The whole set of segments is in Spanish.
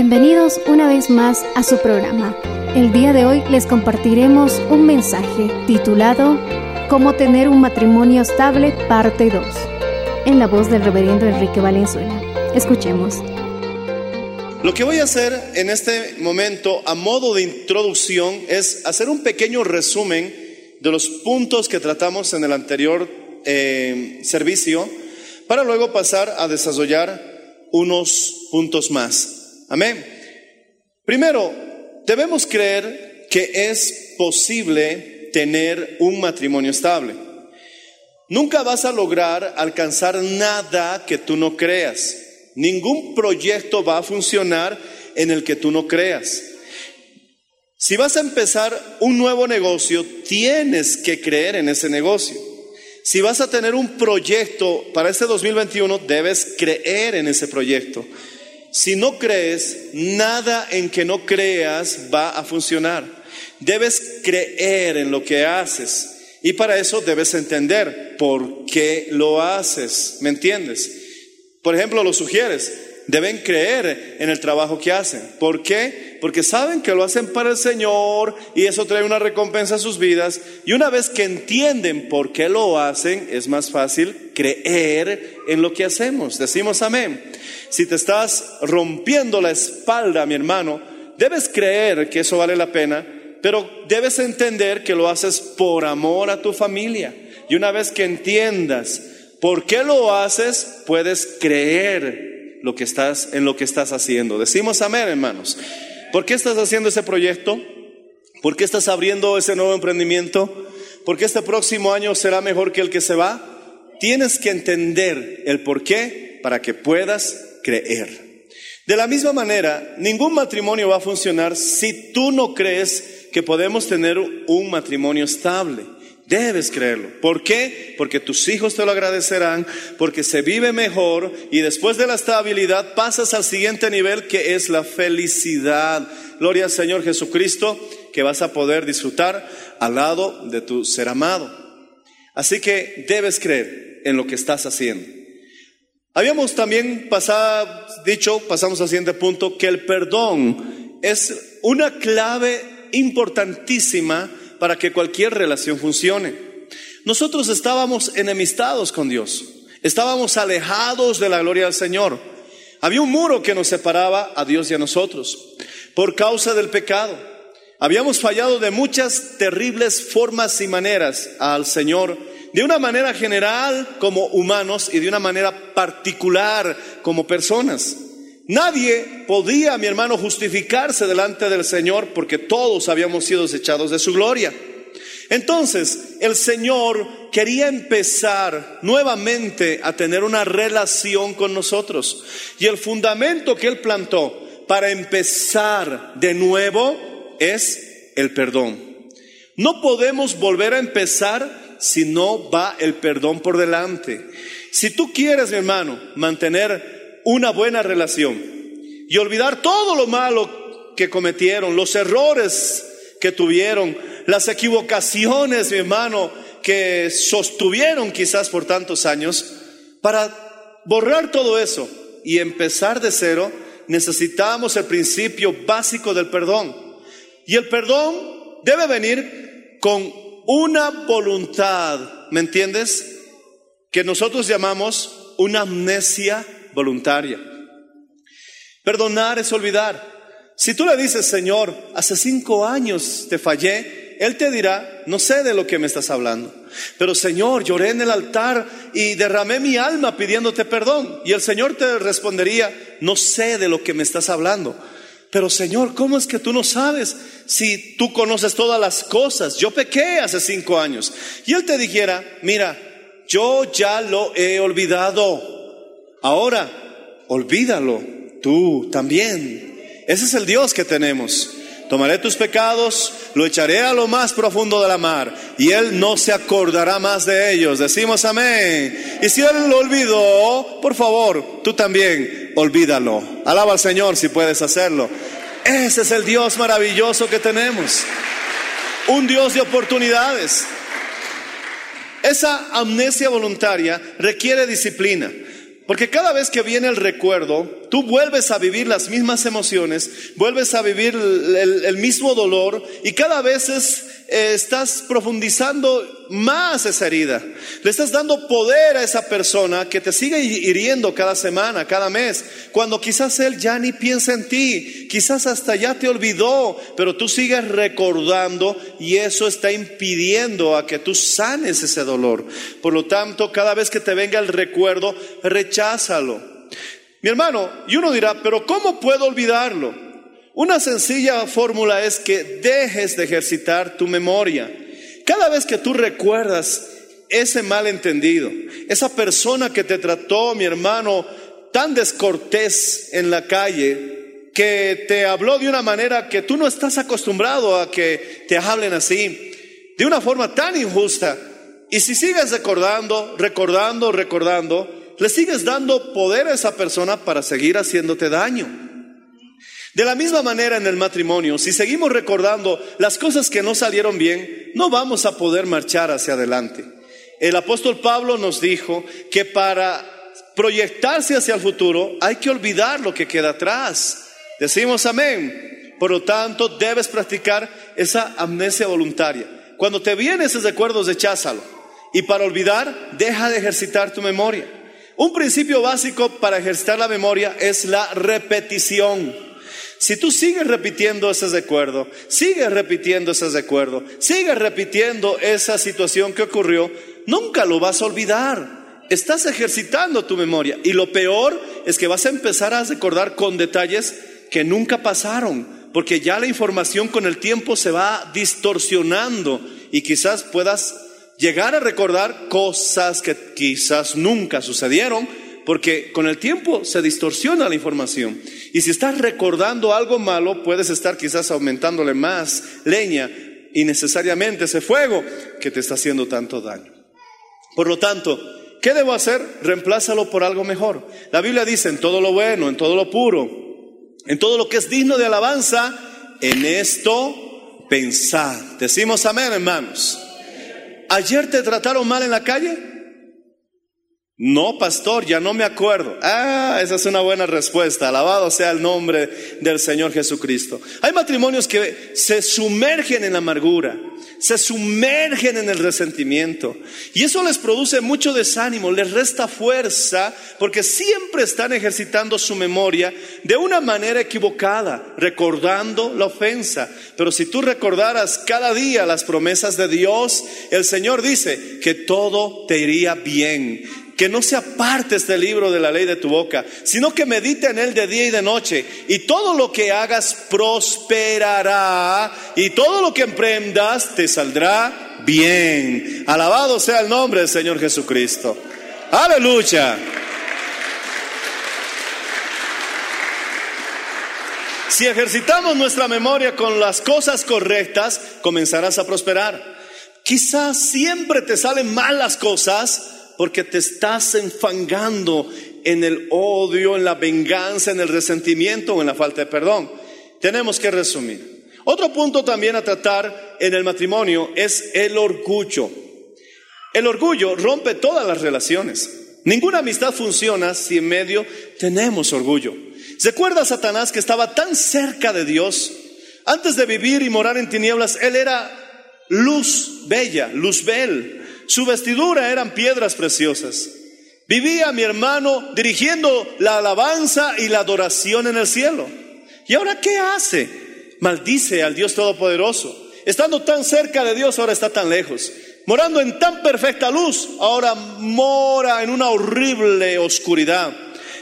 Bienvenidos una vez más a su programa. El día de hoy les compartiremos un mensaje titulado Cómo tener un matrimonio estable, parte 2, en la voz del reverendo Enrique Valenzuela. Escuchemos. Lo que voy a hacer en este momento a modo de introducción es hacer un pequeño resumen de los puntos que tratamos en el anterior eh, servicio para luego pasar a desarrollar unos puntos más. Amén. Primero, debemos creer que es posible tener un matrimonio estable. Nunca vas a lograr alcanzar nada que tú no creas. Ningún proyecto va a funcionar en el que tú no creas. Si vas a empezar un nuevo negocio, tienes que creer en ese negocio. Si vas a tener un proyecto para este 2021, debes creer en ese proyecto. Si no crees, nada en que no creas va a funcionar. Debes creer en lo que haces. Y para eso debes entender por qué lo haces. ¿Me entiendes? Por ejemplo, lo sugieres. Deben creer en el trabajo que hacen. ¿Por qué? Porque saben que lo hacen para el Señor y eso trae una recompensa a sus vidas. Y una vez que entienden por qué lo hacen, es más fácil creer en lo que hacemos. Decimos amén. Si te estás rompiendo la espalda, mi hermano, debes creer que eso vale la pena, pero debes entender que lo haces por amor a tu familia. Y una vez que entiendas por qué lo haces, puedes creer lo que estás en lo que estás haciendo. Decimos amén, hermanos. ¿Por qué estás haciendo ese proyecto? ¿Por qué estás abriendo ese nuevo emprendimiento? ¿Por qué este próximo año será mejor que el que se va? Tienes que entender el por qué para que puedas creer. De la misma manera, ningún matrimonio va a funcionar si tú no crees que podemos tener un matrimonio estable. Debes creerlo. ¿Por qué? Porque tus hijos te lo agradecerán, porque se vive mejor y después de la estabilidad pasas al siguiente nivel que es la felicidad. Gloria al Señor Jesucristo que vas a poder disfrutar al lado de tu ser amado. Así que debes creer en lo que estás haciendo. Habíamos también pasado, dicho, pasamos al siguiente punto, que el perdón es una clave importantísima para que cualquier relación funcione. Nosotros estábamos enemistados con Dios, estábamos alejados de la gloria del Señor. Había un muro que nos separaba a Dios y a nosotros por causa del pecado. Habíamos fallado de muchas terribles formas y maneras al Señor, de una manera general como humanos y de una manera particular como personas. Nadie podía, mi hermano, justificarse delante del Señor porque todos habíamos sido desechados de su gloria. Entonces, el Señor quería empezar nuevamente a tener una relación con nosotros. Y el fundamento que Él plantó para empezar de nuevo es el perdón. No podemos volver a empezar si no va el perdón por delante. Si tú quieres, mi hermano, mantener una buena relación y olvidar todo lo malo que cometieron, los errores que tuvieron, las equivocaciones, mi hermano, que sostuvieron quizás por tantos años, para borrar todo eso y empezar de cero, necesitamos el principio básico del perdón. Y el perdón debe venir con una voluntad, ¿me entiendes? Que nosotros llamamos una amnesia voluntaria. Perdonar es olvidar. Si tú le dices, Señor, hace cinco años te fallé, Él te dirá, no sé de lo que me estás hablando. Pero Señor, lloré en el altar y derramé mi alma pidiéndote perdón. Y el Señor te respondería, no sé de lo que me estás hablando. Pero Señor, ¿cómo es que tú no sabes si tú conoces todas las cosas? Yo pequé hace cinco años. Y Él te dijera, mira, yo ya lo he olvidado. Ahora, olvídalo tú también. Ese es el Dios que tenemos. Tomaré tus pecados, lo echaré a lo más profundo de la mar y Él no se acordará más de ellos. Decimos amén. Y si Él lo olvidó, por favor, tú también olvídalo. Alaba al Señor si puedes hacerlo. Ese es el Dios maravilloso que tenemos. Un Dios de oportunidades. Esa amnesia voluntaria requiere disciplina. Porque cada vez que viene el recuerdo, tú vuelves a vivir las mismas emociones, vuelves a vivir el, mismo dolor y cada vez es, eh, estás profundizando más esa herida. Le estás dando poder a esa persona que te sigue hiriendo cada semana, cada mes, cuando quizás él ya ni piensa en ti, quizás hasta ya te olvidó, pero tú sigues recordando y eso está impidiendo a que tú sanes ese dolor. Por lo tanto, cada vez que te venga el recuerdo, recházalo. Mi hermano, y uno dirá, pero ¿cómo puedo olvidarlo? Una sencilla fórmula es que dejes de ejercitar tu memoria. Cada vez que tú recuerdas ese malentendido, esa persona que te trató, mi hermano, tan descortés en la calle, que te habló de una manera que tú no estás acostumbrado a que te hablen así, de una forma tan injusta, y si sigues recordando, recordando, recordando, le sigues dando poder a esa persona para seguir haciéndote daño. De la misma manera en el matrimonio, si seguimos recordando las cosas que no salieron bien, no vamos a poder marchar hacia adelante. El apóstol Pablo nos dijo que para proyectarse hacia el futuro hay que olvidar lo que queda atrás. Decimos amén. Por lo tanto, debes practicar esa amnesia voluntaria. Cuando te vienen esos recuerdos, recházalo. Y para olvidar, deja de ejercitar tu memoria. Un principio básico para ejercitar la memoria es la repetición. Si tú sigues repitiendo ese recuerdo, sigues repitiendo ese recuerdo, sigues repitiendo esa situación que ocurrió, nunca lo vas a olvidar. Estás ejercitando tu memoria. Y lo peor es que vas a empezar a recordar con detalles que nunca pasaron, porque ya la información con el tiempo se va distorsionando y quizás puedas llegar a recordar cosas que quizás nunca sucedieron, porque con el tiempo se distorsiona la información. Y si estás recordando algo malo, puedes estar quizás aumentándole más leña innecesariamente ese fuego que te está haciendo tanto daño. Por lo tanto, ¿qué debo hacer? Reemplázalo por algo mejor. La Biblia dice, en todo lo bueno, en todo lo puro, en todo lo que es digno de alabanza, en esto pensad. Decimos amén, hermanos. ¿Ayer te trataron mal en la calle? No, pastor, ya no me acuerdo. Ah, esa es una buena respuesta. Alabado sea el nombre del Señor Jesucristo. Hay matrimonios que se sumergen en la amargura, se sumergen en el resentimiento. Y eso les produce mucho desánimo, les resta fuerza, porque siempre están ejercitando su memoria de una manera equivocada, recordando la ofensa. Pero si tú recordaras cada día las promesas de Dios, el Señor dice que todo te iría bien que no se aparte este libro de la ley de tu boca, sino que medite en él de día y de noche, y todo lo que hagas prosperará, y todo lo que emprendas te saldrá bien. Alabado sea el nombre del Señor Jesucristo. Aleluya. Si ejercitamos nuestra memoria con las cosas correctas, comenzarás a prosperar. Quizás siempre te salen mal las cosas, porque te estás enfangando en el odio, en la venganza, en el resentimiento o en la falta de perdón. Tenemos que resumir. Otro punto también a tratar en el matrimonio es el orgullo. El orgullo rompe todas las relaciones. Ninguna amistad funciona si en medio tenemos orgullo. ¿Recuerda Satanás que estaba tan cerca de Dios? Antes de vivir y morar en tinieblas, él era luz bella, luz bel. Su vestidura eran piedras preciosas. Vivía mi hermano dirigiendo la alabanza y la adoración en el cielo. ¿Y ahora qué hace? Maldice al Dios Todopoderoso. Estando tan cerca de Dios, ahora está tan lejos. Morando en tan perfecta luz, ahora mora en una horrible oscuridad.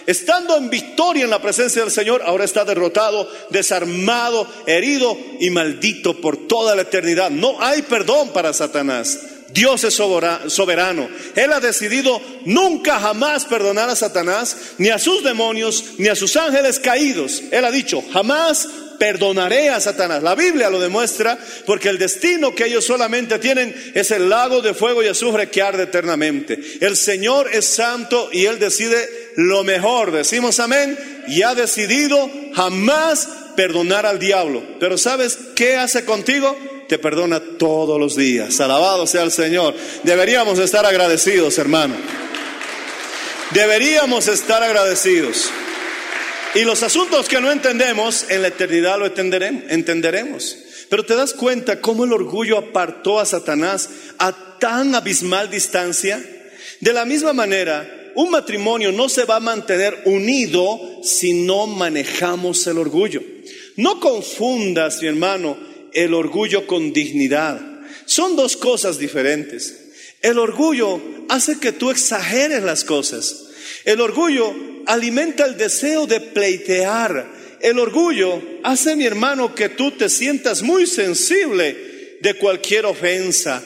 Estando en victoria en la presencia del Señor, ahora está derrotado, desarmado, herido y maldito por toda la eternidad. No hay perdón para Satanás. Dios es soberano. Él ha decidido nunca jamás perdonar a Satanás, ni a sus demonios, ni a sus ángeles caídos. Él ha dicho, jamás perdonaré a Satanás. La Biblia lo demuestra porque el destino que ellos solamente tienen es el lago de fuego y azufre que arde eternamente. El Señor es santo y Él decide lo mejor. Decimos amén. Y ha decidido jamás perdonar al diablo. Pero ¿sabes qué hace contigo? Te perdona todos los días. Alabado sea el Señor. Deberíamos estar agradecidos, hermano. Deberíamos estar agradecidos. Y los asuntos que no entendemos, en la eternidad lo entenderemos. Pero te das cuenta cómo el orgullo apartó a Satanás a tan abismal distancia. De la misma manera, un matrimonio no se va a mantener unido si no manejamos el orgullo. No confundas, mi hermano, el orgullo con dignidad. Son dos cosas diferentes. El orgullo hace que tú exageres las cosas. El orgullo alimenta el deseo de pleitear. El orgullo hace, mi hermano, que tú te sientas muy sensible de cualquier ofensa.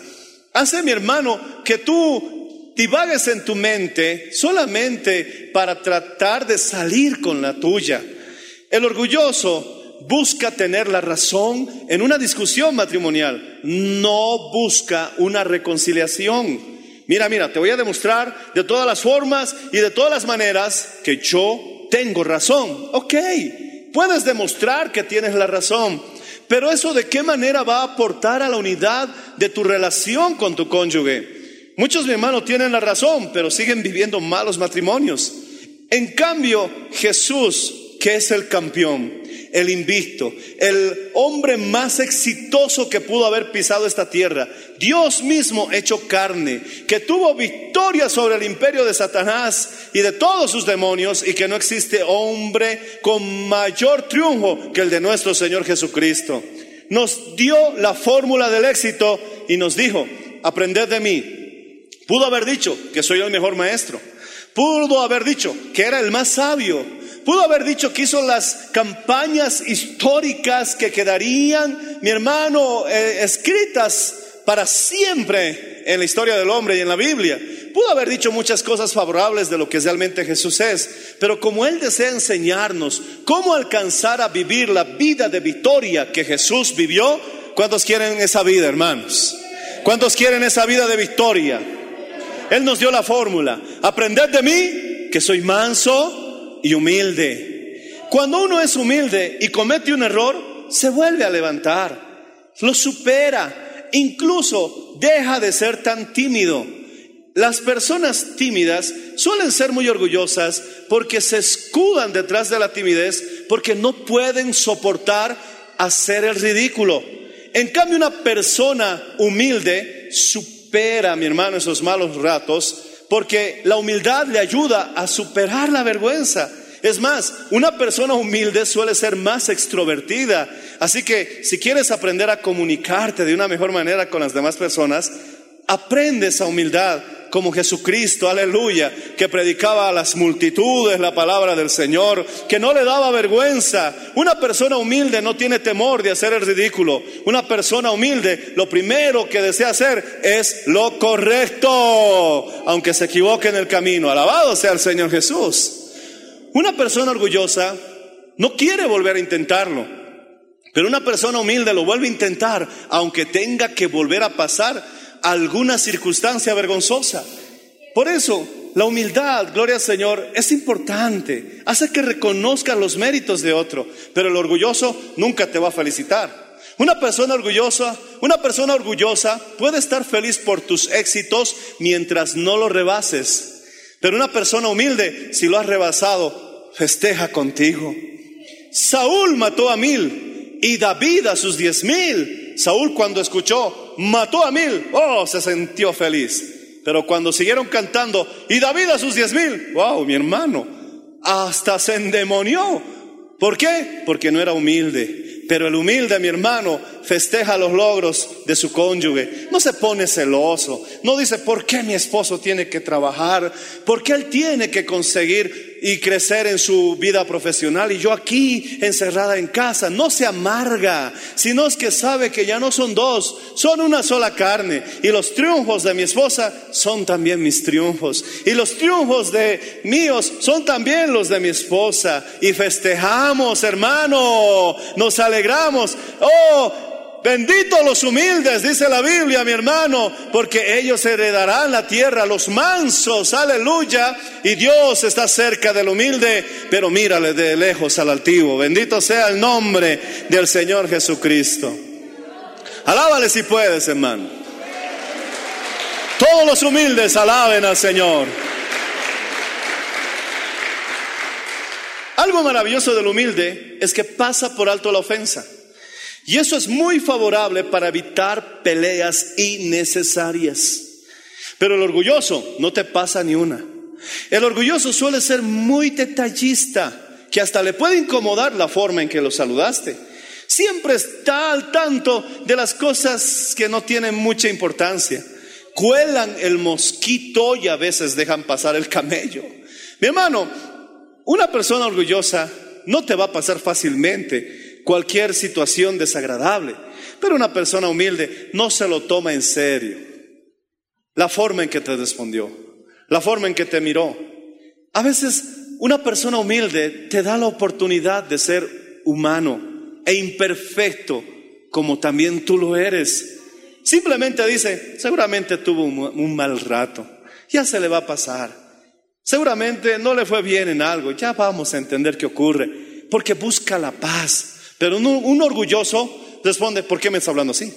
Hace, mi hermano, que tú divagues en tu mente solamente para tratar de salir con la tuya. El orgulloso busca tener la razón en una discusión matrimonial, no busca una reconciliación. Mira, mira, te voy a demostrar de todas las formas y de todas las maneras que yo tengo razón. Ok, puedes demostrar que tienes la razón, pero eso de qué manera va a aportar a la unidad de tu relación con tu cónyuge. Muchos, mi hermano, tienen la razón, pero siguen viviendo malos matrimonios. En cambio, Jesús, que es el campeón, el invicto, el hombre más exitoso que pudo haber pisado esta tierra, Dios mismo hecho carne, que tuvo victoria sobre el imperio de Satanás y de todos sus demonios y que no existe hombre con mayor triunfo que el de nuestro Señor Jesucristo. Nos dio la fórmula del éxito y nos dijo, aprended de mí. Pudo haber dicho que soy el mejor maestro. Pudo haber dicho que era el más sabio Pudo haber dicho que hizo las campañas históricas que quedarían, mi hermano, eh, escritas para siempre en la historia del hombre y en la Biblia. Pudo haber dicho muchas cosas favorables de lo que realmente Jesús es, pero como Él desea enseñarnos cómo alcanzar a vivir la vida de victoria que Jesús vivió, ¿cuántos quieren esa vida, hermanos? ¿Cuántos quieren esa vida de victoria? Él nos dio la fórmula. Aprended de mí, que soy manso y humilde. Cuando uno es humilde y comete un error, se vuelve a levantar, lo supera, incluso deja de ser tan tímido. Las personas tímidas suelen ser muy orgullosas porque se escudan detrás de la timidez, porque no pueden soportar hacer el ridículo. En cambio, una persona humilde supera, mi hermano, esos malos ratos porque la humildad le ayuda a superar la vergüenza. Es más, una persona humilde suele ser más extrovertida. Así que si quieres aprender a comunicarte de una mejor manera con las demás personas, aprende esa humildad como Jesucristo, aleluya, que predicaba a las multitudes la palabra del Señor, que no le daba vergüenza. Una persona humilde no tiene temor de hacer el ridículo. Una persona humilde lo primero que desea hacer es lo correcto, aunque se equivoque en el camino. Alabado sea el Señor Jesús. Una persona orgullosa no quiere volver a intentarlo, pero una persona humilde lo vuelve a intentar, aunque tenga que volver a pasar alguna circunstancia vergonzosa. Por eso, la humildad, gloria al Señor, es importante. Hace que reconozcan los méritos de otro, pero el orgulloso nunca te va a felicitar. Una persona orgullosa, una persona orgullosa puede estar feliz por tus éxitos mientras no lo rebases. Pero una persona humilde, si lo has rebasado, festeja contigo. Saúl mató a mil y David a sus diez mil. Saúl cuando escuchó, mató a mil, oh, se sintió feliz. Pero cuando siguieron cantando, y David a sus diez mil, wow, mi hermano, hasta se endemonió. ¿Por qué? Porque no era humilde. Pero el humilde, mi hermano, festeja los logros de su cónyuge. No se pone celoso. No dice, ¿por qué mi esposo tiene que trabajar? ¿Por qué él tiene que conseguir y crecer en su vida profesional? Y yo aquí, encerrada en casa, no se amarga, sino es que sabe que ya no son dos, son una sola carne. Y los triunfos de mi esposa son también mis triunfos. Y los triunfos de míos son también los de mi esposa. Y festejamos, hermano. Nos alegramos. Oh, Benditos los humildes, dice la Biblia, mi hermano, porque ellos heredarán la tierra, los mansos, aleluya. Y Dios está cerca del humilde, pero mírale de lejos al altivo. Bendito sea el nombre del Señor Jesucristo. Alábale si puedes, hermano. Todos los humildes alaben al Señor. Algo maravilloso del humilde es que pasa por alto la ofensa. Y eso es muy favorable para evitar peleas innecesarias. Pero el orgulloso no te pasa ni una. El orgulloso suele ser muy detallista, que hasta le puede incomodar la forma en que lo saludaste. Siempre está al tanto de las cosas que no tienen mucha importancia. Cuelan el mosquito y a veces dejan pasar el camello. Mi hermano, una persona orgullosa no te va a pasar fácilmente cualquier situación desagradable. Pero una persona humilde no se lo toma en serio. La forma en que te respondió, la forma en que te miró. A veces una persona humilde te da la oportunidad de ser humano e imperfecto como también tú lo eres. Simplemente dice, seguramente tuvo un, mal rato, ya se le va a pasar. Seguramente no le fue bien en algo, ya vamos a entender qué ocurre, porque busca la paz, pero un, orgulloso responde, ¿por qué me estás hablando así?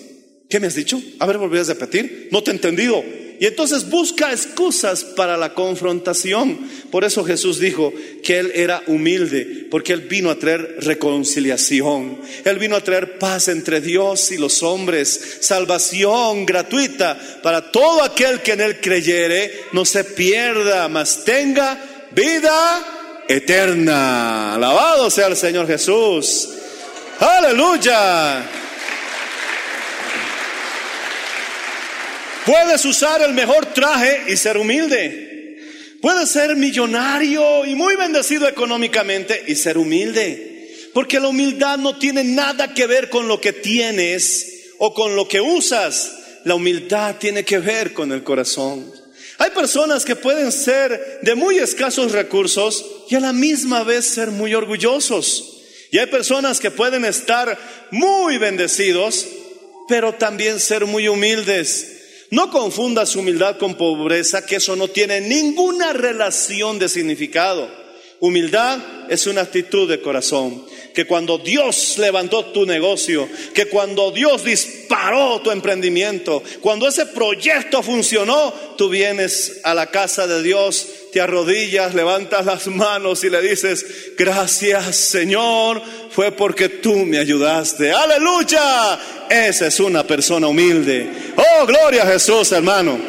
¿Qué me has dicho? A ver, volví a repetir. No te he entendido. Y entonces busca excusas para la confrontación. Por eso Jesús dijo que Él era humilde, porque Él vino a traer reconciliación. Él vino a traer paz entre Dios y los hombres, salvación gratuita para todo aquel que en Él creyere, no se pierda, mas tenga vida eterna. Alabado sea el Señor Jesús. Aleluya. Puedes usar el mejor traje y ser humilde. Puedes ser millonario y muy bendecido económicamente y ser humilde. Porque la humildad no tiene nada que ver con lo que tienes o con lo que usas. La humildad tiene que ver con el corazón. Hay personas que pueden ser de muy escasos recursos y a la misma vez ser muy orgullosos. Y hay personas que pueden estar muy bendecidos, pero también ser muy humildes. No confundas humildad con pobreza, que eso no tiene ninguna relación de significado. Humildad es una actitud de corazón. Que cuando Dios levantó tu negocio, que cuando Dios disparó tu emprendimiento, cuando ese proyecto funcionó, tú vienes a la casa de Dios te arrodillas, levantas las manos y le dices, gracias Señor, fue porque tú me ayudaste. Aleluya. Esa es una persona humilde. Oh, gloria a Jesús, hermano.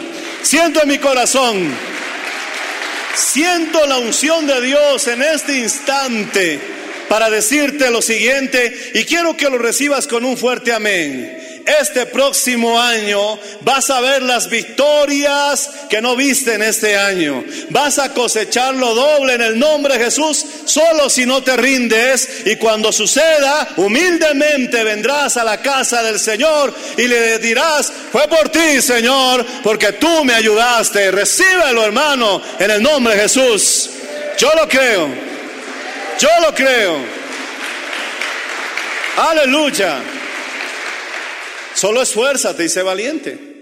Siento en mi corazón, siento la unción de Dios en este instante para decirte lo siguiente y quiero que lo recibas con un fuerte amén este próximo año vas a ver las victorias que no viste en este año. Vas a cosechar lo doble en el nombre de Jesús, solo si no te rindes. Y cuando suceda, humildemente vendrás a la casa del Señor y le dirás, fue por ti, Señor, porque tú me ayudaste. Recíbelo, hermano, en el nombre de Jesús. Yo lo creo. Yo lo creo. Aleluya. Solo esfuérzate y sé valiente.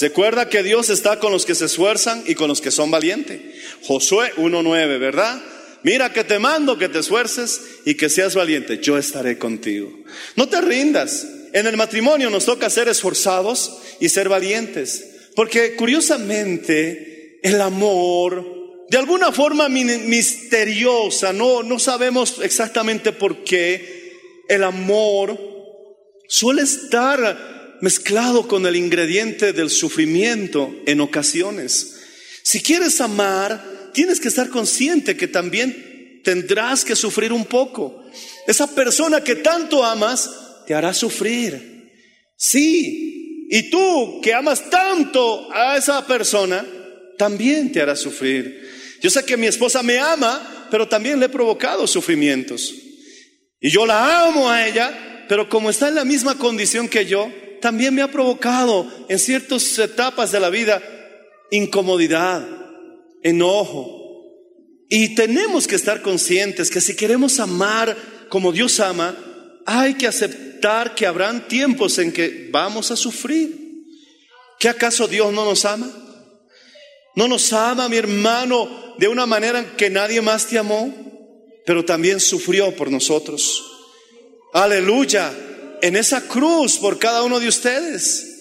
Recuerda que Dios está con los que se esfuerzan y con los que son valientes. Josué 1.9, ¿verdad? Mira que te mando que te esfuerces y que seas valiente. Yo estaré contigo. No te rindas. en el matrimonio nos toca ser esforzados y ser valientes. Porque curiosamente el amor, de alguna forma misteriosa, no, no sabemos exactamente por qué, el amor suele estar mezclado con el ingrediente del sufrimiento en ocasiones. Si quieres amar, tienes que estar consciente que también tendrás que sufrir un poco. Esa persona que tanto amas te hará sufrir. Sí, y tú que amas tanto a esa persona, también te hará sufrir. Yo sé que mi esposa me ama, pero también le he provocado sufrimientos. Y yo la amo a ella, pero como está en la misma condición que yo, también me ha provocado en ciertas etapas de la vida incomodidad, enojo. Y tenemos que estar conscientes que si queremos amar como Dios ama, hay que aceptar que habrán tiempos en que vamos a sufrir. ¿Qué acaso Dios no nos ama? ¿No nos ama, mi hermano, de una manera que nadie más te amó? Pero también sufrió por nosotros. Aleluya. En esa cruz por cada uno de ustedes.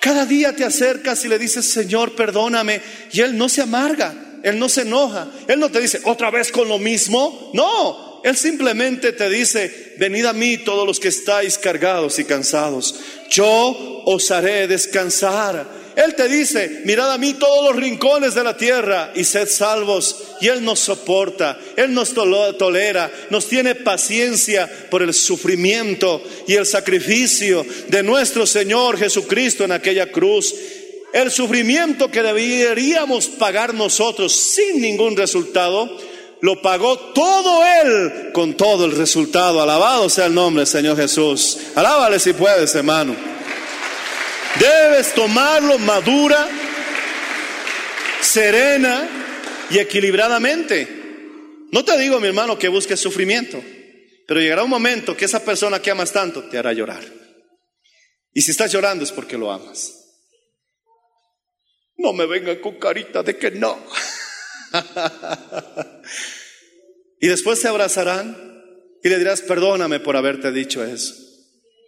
Cada día te acercas y le dices, Señor, perdóname. Y Él no se amarga, Él no se enoja. Él no te dice, otra vez con lo mismo. No, Él simplemente te dice, venid a mí todos los que estáis cargados y cansados. Yo os haré descansar. Él te dice, mirad a mí todos los rincones de la tierra y sed salvos. Y Él nos soporta, Él nos tolera, nos tiene paciencia por el sufrimiento y el sacrificio de nuestro Señor Jesucristo en aquella cruz. El sufrimiento que deberíamos pagar nosotros sin ningún resultado, lo pagó todo Él con todo el resultado. Alabado sea el nombre Señor Jesús. Alábale si puedes, hermano. Debes tomarlo madura, serena y equilibradamente. No te digo, mi hermano, que busques sufrimiento, pero llegará un momento que esa persona que amas tanto te hará llorar. Y si estás llorando es porque lo amas. No me vengan con carita de que no. y después te abrazarán y le dirás, perdóname por haberte dicho eso.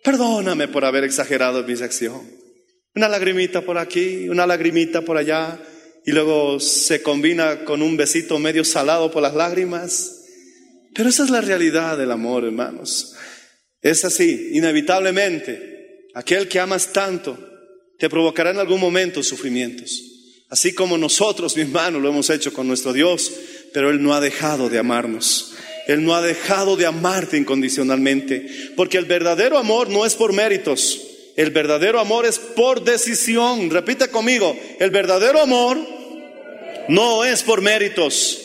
Perdóname por haber exagerado mi acción. Una lagrimita por aquí, una lagrimita por allá, y luego se combina con un besito medio salado por las lágrimas. Pero esa es la realidad del amor, hermanos. Es así, inevitablemente. Aquel que amas tanto te provocará en algún momento sufrimientos. Así como nosotros, mi hermano, lo hemos hecho con nuestro Dios, pero Él no ha dejado de amarnos. Él no ha dejado de amarte incondicionalmente, porque el verdadero amor no es por méritos, el verdadero amor es por decisión. Repite conmigo, el verdadero amor no es por méritos.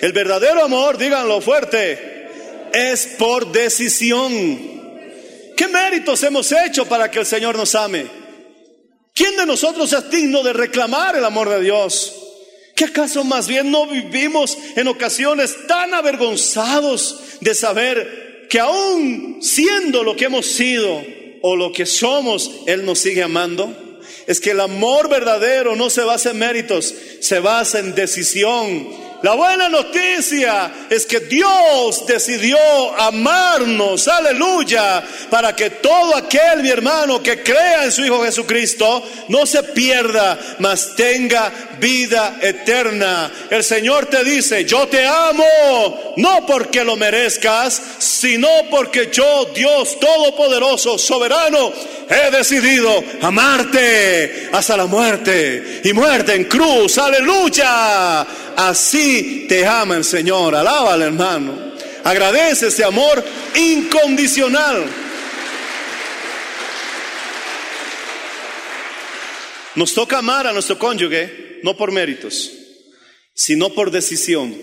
El verdadero amor, díganlo fuerte, es por decisión. ¿Qué méritos hemos hecho para que el Señor nos ame? ¿Quién de nosotros es digno de reclamar el amor de Dios? ¿Qué acaso más bien no vivimos en ocasiones tan avergonzados de saber que aún siendo lo que hemos sido, o lo que somos, Él nos sigue amando. Es que el amor verdadero no se basa en méritos, se basa en decisión la buena noticia es que Dios decidió amarnos, aleluya, para que todo aquel, mi hermano, que crea en su Hijo Jesucristo, no se pierda, mas tenga vida eterna. El Señor te dice, yo te amo, no porque lo merezcas, sino porque yo, Dios Todopoderoso, soberano, he decidido amarte hasta la muerte y muerte en cruz, aleluya. Te ama el Señor. Alábale, hermano. Agradece ese amor incondicional. Nos toca amar a nuestro cónyuge no por méritos, sino por decisión.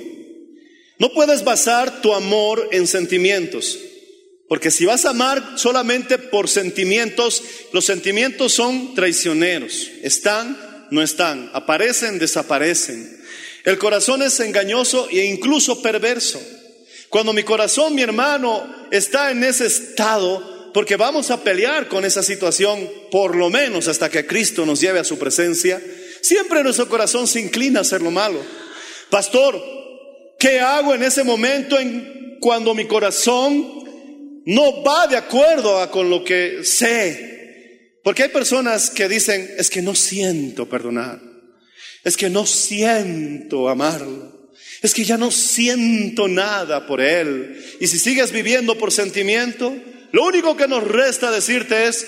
No puedes basar tu amor en sentimientos, porque si vas a amar solamente por sentimientos, los sentimientos son traicioneros. Están, no están, aparecen, desaparecen. El corazón es engañoso e incluso perverso. Cuando mi corazón, mi hermano, está en ese estado, porque vamos a pelear con esa situación, por lo menos hasta que Cristo nos lleve a su presencia, siempre nuestro corazón se inclina a hacer lo malo. Pastor, ¿qué hago en ese momento en cuando mi corazón no va de acuerdo a con lo que sé. Porque hay personas que dicen, es que no siento perdonar, es que no siento amarlo, es que ya no siento nada por él. Y si sigues viviendo por sentimiento, lo único que nos resta decirte es,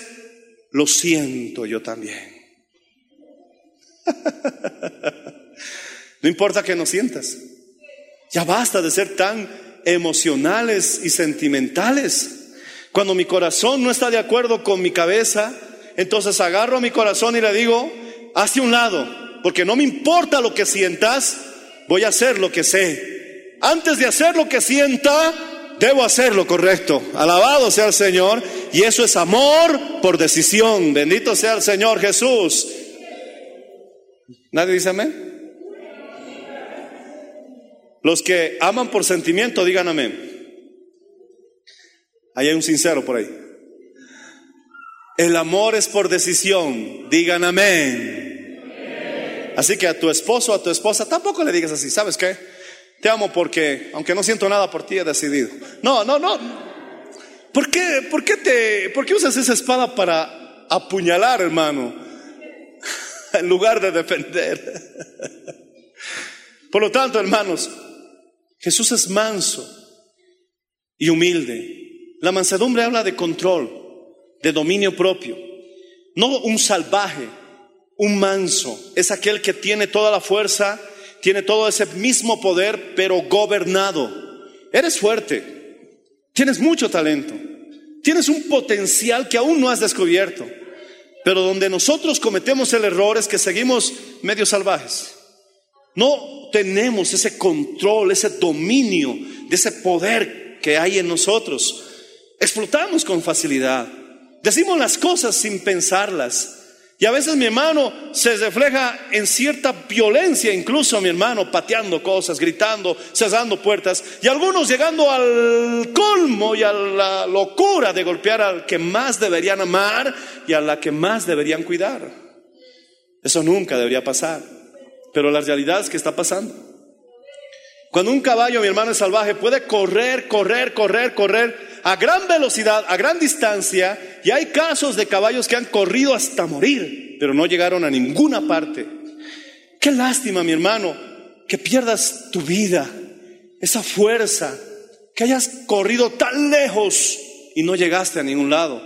lo siento yo también. no importa que no sientas. Ya basta de ser tan emocionales y sentimentales. Cuando mi corazón no está de acuerdo con mi cabeza, entonces agarro mi corazón y le digo, hacia un lado, porque no me importa lo que sientas, voy a hacer lo que sé. Antes de hacer lo que sienta, debo hacer lo correcto. Alabado sea el Señor. Y eso es amor por decisión. Bendito sea el Señor Jesús. ¿Nadie dice amén? Los que aman por sentimiento, digan amén. Ahí hay un sincero por ahí. El amor es por decisión, digan amén. Así que a tu esposo, a tu esposa, tampoco le digas así, ¿sabes qué? Te amo porque, aunque no siento nada por ti, he decidido. No, no, no. ¿Por qué, por qué te, por qué usas esa espada para apuñalar, hermano? En lugar de defender. Por lo tanto, hermanos, Jesús es manso y humilde. La mansedumbre habla de control, de dominio propio. No un salvaje, un manso. Es aquel que tiene toda la fuerza, tiene todo ese mismo poder, pero gobernado. Eres fuerte, tienes mucho talento, tienes un potencial que aún no has descubierto. Pero donde nosotros cometemos el error es que seguimos medio salvajes. No tenemos ese control, ese dominio de ese poder que hay en nosotros. Explotamos con facilidad. Decimos las cosas sin pensarlas. Y a veces mi hermano se refleja en cierta violencia, incluso mi hermano pateando cosas, gritando, cerrando puertas, y algunos llegando al colmo y a la locura de golpear al que más deberían amar y a la que más deberían cuidar. Eso nunca debería pasar, pero la realidad es que está pasando. Cuando un caballo, mi hermano, es salvaje, puede correr, correr, correr, correr a gran velocidad, a gran distancia, y hay casos de caballos que han corrido hasta morir, pero no llegaron a ninguna parte. Qué lástima, mi hermano, que pierdas tu vida, esa fuerza, que hayas corrido tan lejos y no llegaste a ningún lado.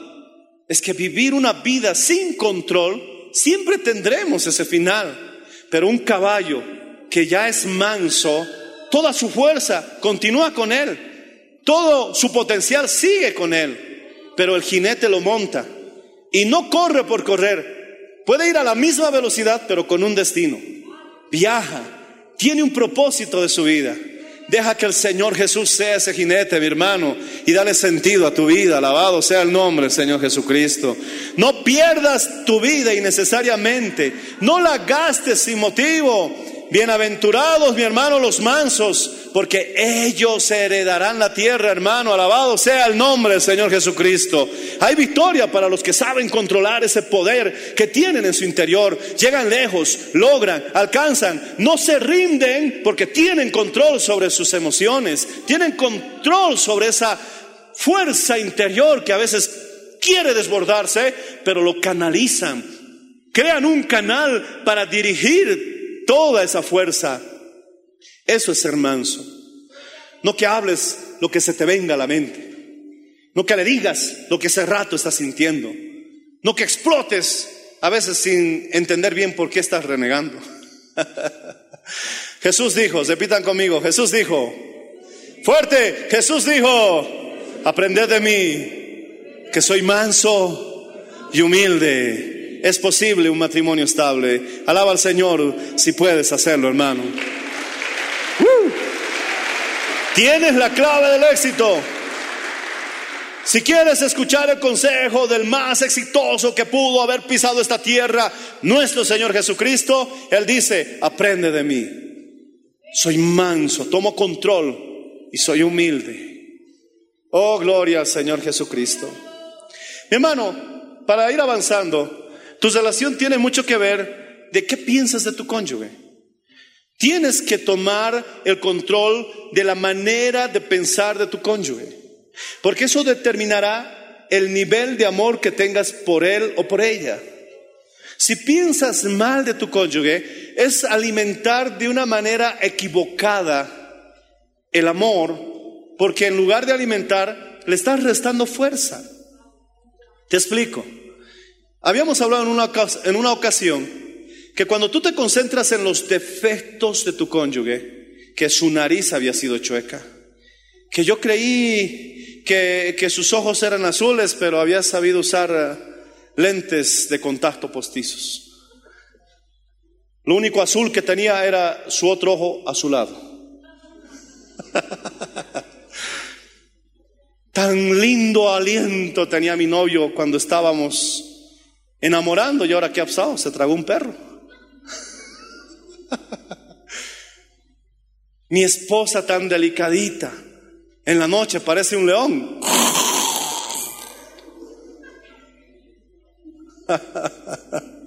Es que vivir una vida sin control, siempre tendremos ese final, pero un caballo que ya es manso, toda su fuerza continúa con él, todo su potencial sigue con él, pero el jinete lo monta y no corre por correr, puede ir a la misma velocidad pero con un destino, viaja, tiene un propósito de su vida. Deja que el Señor Jesús sea ese jinete, mi hermano, y dale sentido a tu vida. Alabado sea el nombre del Señor Jesucristo. No pierdas tu vida innecesariamente. No la gastes sin motivo. Bienaventurados, mi hermano, los mansos, porque ellos heredarán la tierra, hermano. Alabado sea el nombre del Señor Jesucristo. Hay victoria para los que saben controlar ese poder que tienen en su interior. Llegan lejos, logran, alcanzan, no se rinden porque tienen control sobre sus emociones, tienen control sobre esa fuerza interior que a veces quiere desbordarse, pero lo canalizan. Crean un canal para dirigir toda esa fuerza. Eso es ser manso. No que hables lo que se te venga a la mente. No que le digas lo que ese rato estás sintiendo. No que explotes a veces sin entender bien por qué estás renegando. Jesús dijo, repitan conmigo, Jesús dijo, fuerte, Jesús dijo, aprended de mí, que soy manso y humilde es posible un matrimonio estable. Alaba al Señor si puedes hacerlo, hermano. ¡Uh! Tienes la clave del éxito. Si quieres escuchar el consejo del más exitoso que pudo haber pisado esta tierra, nuestro Señor Jesucristo, Él dice, aprende de mí. Soy manso, tomo control y soy humilde. Oh, gloria al Señor Jesucristo. Mi hermano, para ir avanzando, tu relación tiene mucho que ver de qué piensas de tu cónyuge. Tienes que tomar el control de la manera de pensar de tu cónyuge. Porque eso determinará el nivel de amor que tengas por él o por ella. Si piensas mal de tu cónyuge, es alimentar de una manera equivocada el amor, porque en lugar de alimentar, le estás restando fuerza. Te explico. Habíamos hablado en una, ocasión que cuando tú te concentras en los defectos de tu cónyuge, que su nariz había sido chueca, que yo creí que, que sus ojos eran azules, pero había sabido usar eh, lentes de contacto postizos. Lo único azul que tenía era su otro ojo azulado. Tan lindo aliento tenía mi novio cuando estábamos enamorando y ahora que ha pasado, se tragó un perro. Mi esposa tan delicadita, en la noche parece un león.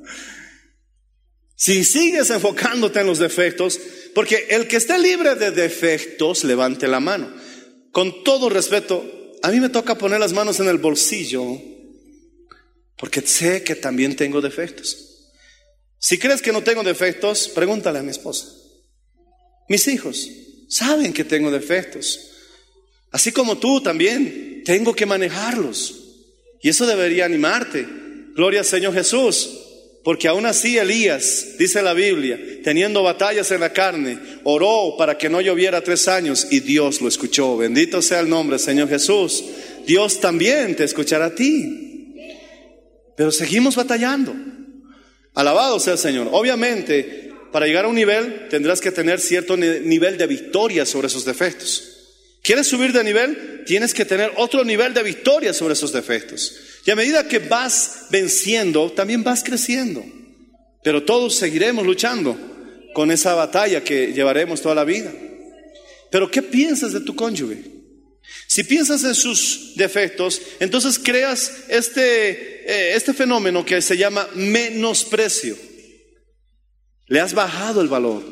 Si sigues enfocándote en los defectos, porque el que esté libre de defectos, levante la mano. Con todo respeto, a mí me toca poner las manos en el bolsillo, porque sé que también tengo defectos. Si crees que no tengo defectos, pregúntale a mi esposa. Mis hijos saben que tengo defectos. Así como tú también, tengo que manejarlos. Y eso debería animarte. Gloria al Señor Jesús. Porque aún así Elías, dice la Biblia, teniendo batallas en la carne, oró para que no lloviera tres años y Dios lo escuchó. Bendito sea el nombre, Señor Jesús. Dios también te escuchará a ti. Pero seguimos batallando. Alabado sea el Señor. Obviamente, para llegar a un nivel tendrás que tener cierto ni- nivel de victoria sobre esos defectos. ¿Quieres subir de nivel? Tienes que tener otro nivel de victoria sobre esos defectos. Y a medida que vas venciendo, también vas creciendo. Pero todos seguiremos luchando con esa batalla que llevaremos toda la vida. Pero ¿qué piensas de tu cónyuge? Si piensas en sus defectos, entonces creas este, eh, este fenómeno que se llama menosprecio. Le has bajado el valor.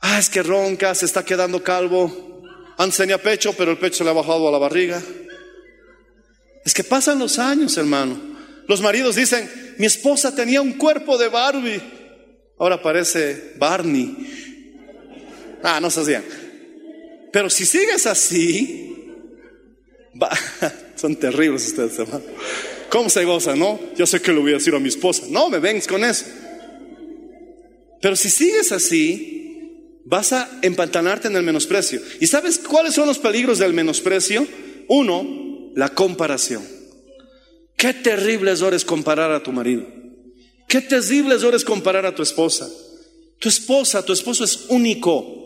Ah, es que ronca, se está quedando calvo. Antes tenía pecho, pero el pecho le ha bajado a la barriga. Es que pasan los años, hermano. Los maridos dicen, mi esposa tenía un cuerpo de Barbie. Ahora parece Barney. Ah, no se hacían. Pero si sigues así, son terribles ustedes, hermano. ¿Cómo se goza, no? Yo sé que le voy a decir a mi esposa. No, me vengas con eso. Pero si sigues así, vas a empantanarte en el menosprecio. ¿Y sabes cuáles son los peligros del menosprecio? Uno, la comparación. Qué terrible es ahora es comparar a tu marido. Qué terrible es ahora es comparar a tu esposa. Tu esposa, tu esposo es único.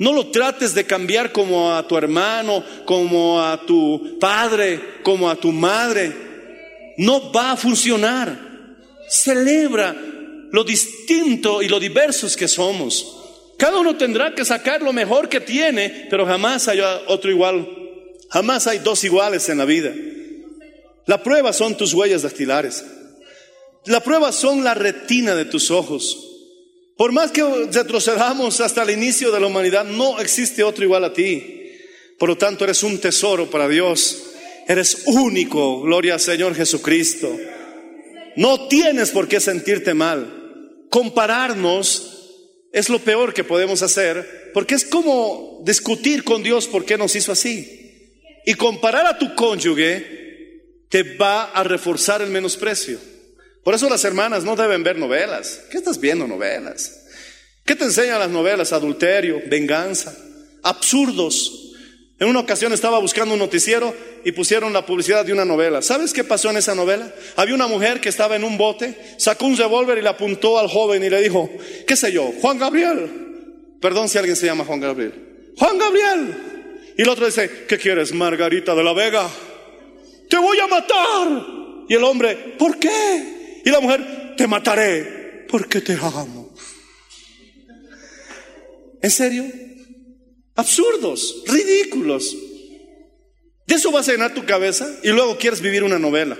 No lo trates de cambiar como a tu hermano, como a tu padre, como a tu madre. No va a funcionar. Celebra lo distinto y lo diversos que somos. Cada uno tendrá que sacar lo mejor que tiene, pero jamás hay otro igual. Jamás hay dos iguales en la vida. La prueba son tus huellas dactilares. La prueba son la retina de tus ojos. Por más que retrocedamos hasta el inicio de la humanidad, no existe otro igual a ti. Por lo tanto, eres un tesoro para Dios. Eres único, gloria al Señor Jesucristo. No tienes por qué sentirte mal. Compararnos es lo peor que podemos hacer, porque es como discutir con Dios por qué nos hizo así. Y comparar a tu cónyuge te va a reforzar el menosprecio. Por eso las hermanas no deben ver novelas. ¿Qué estás viendo novelas? ¿Qué te enseñan las novelas? Adulterio, venganza, absurdos. En una ocasión estaba buscando un noticiero y pusieron la publicidad de una novela. ¿Sabes qué pasó en esa novela? Había una mujer que estaba en un bote, sacó un revólver y le apuntó al joven y le dijo, qué sé yo, Juan Gabriel. Perdón si alguien se llama Juan Gabriel. Juan Gabriel. Y el otro dice, ¿qué quieres, Margarita de la Vega? Te voy a matar. Y el hombre, ¿por qué? Y la mujer, te mataré porque te amo. ¿En serio? Absurdos, ridículos. De eso vas a llenar tu cabeza y luego quieres vivir una novela.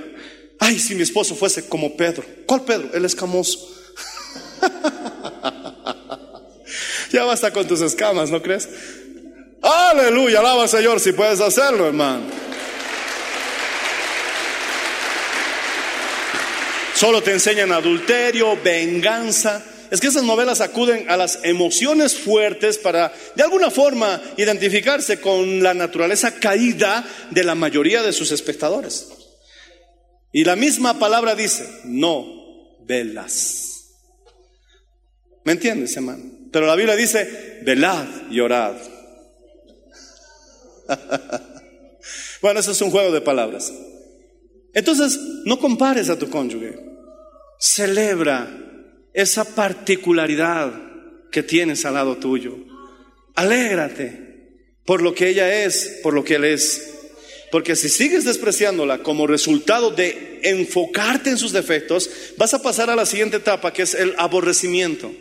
Ay, si mi esposo fuese como Pedro. ¿Cuál Pedro? El escamoso. ya basta con tus escamas, ¿no crees? Aleluya, alaba al Señor si puedes hacerlo, hermano. Solo te enseñan adulterio, venganza. Es que esas novelas acuden a las emociones fuertes para, de alguna forma, identificarse con la naturaleza caída de la mayoría de sus espectadores. Y la misma palabra dice, no velas. ¿Me entiendes, hermano? Pero la Biblia dice, velad y orad. bueno, eso es un juego de palabras. Entonces, no compares a tu cónyuge. Celebra esa particularidad que tienes al lado tuyo. Alégrate por lo que ella es, por lo que él es. Porque si sigues despreciándola como resultado de enfocarte en sus defectos, vas a pasar a la siguiente etapa, que es el aborrecimiento.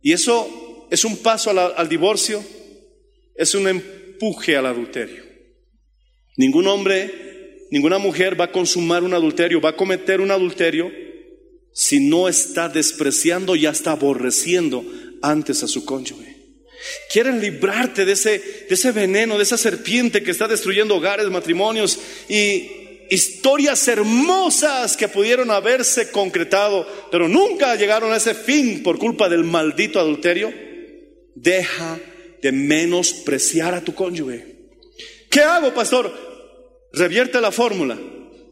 Y eso es un paso al, al divorcio, es un empuje al adulterio. Ningún hombre, ninguna mujer va a consumar un adulterio, va a cometer un adulterio si no está despreciando y hasta aborreciendo antes a su cónyuge. Quieren librarte de ese, de ese veneno, de esa serpiente que está destruyendo hogares, matrimonios y historias hermosas que pudieron haberse concretado, pero nunca llegaron a ese fin por culpa del maldito adulterio. Deja de menospreciar a tu cónyuge. ¿Qué hago, pastor? Revierte la fórmula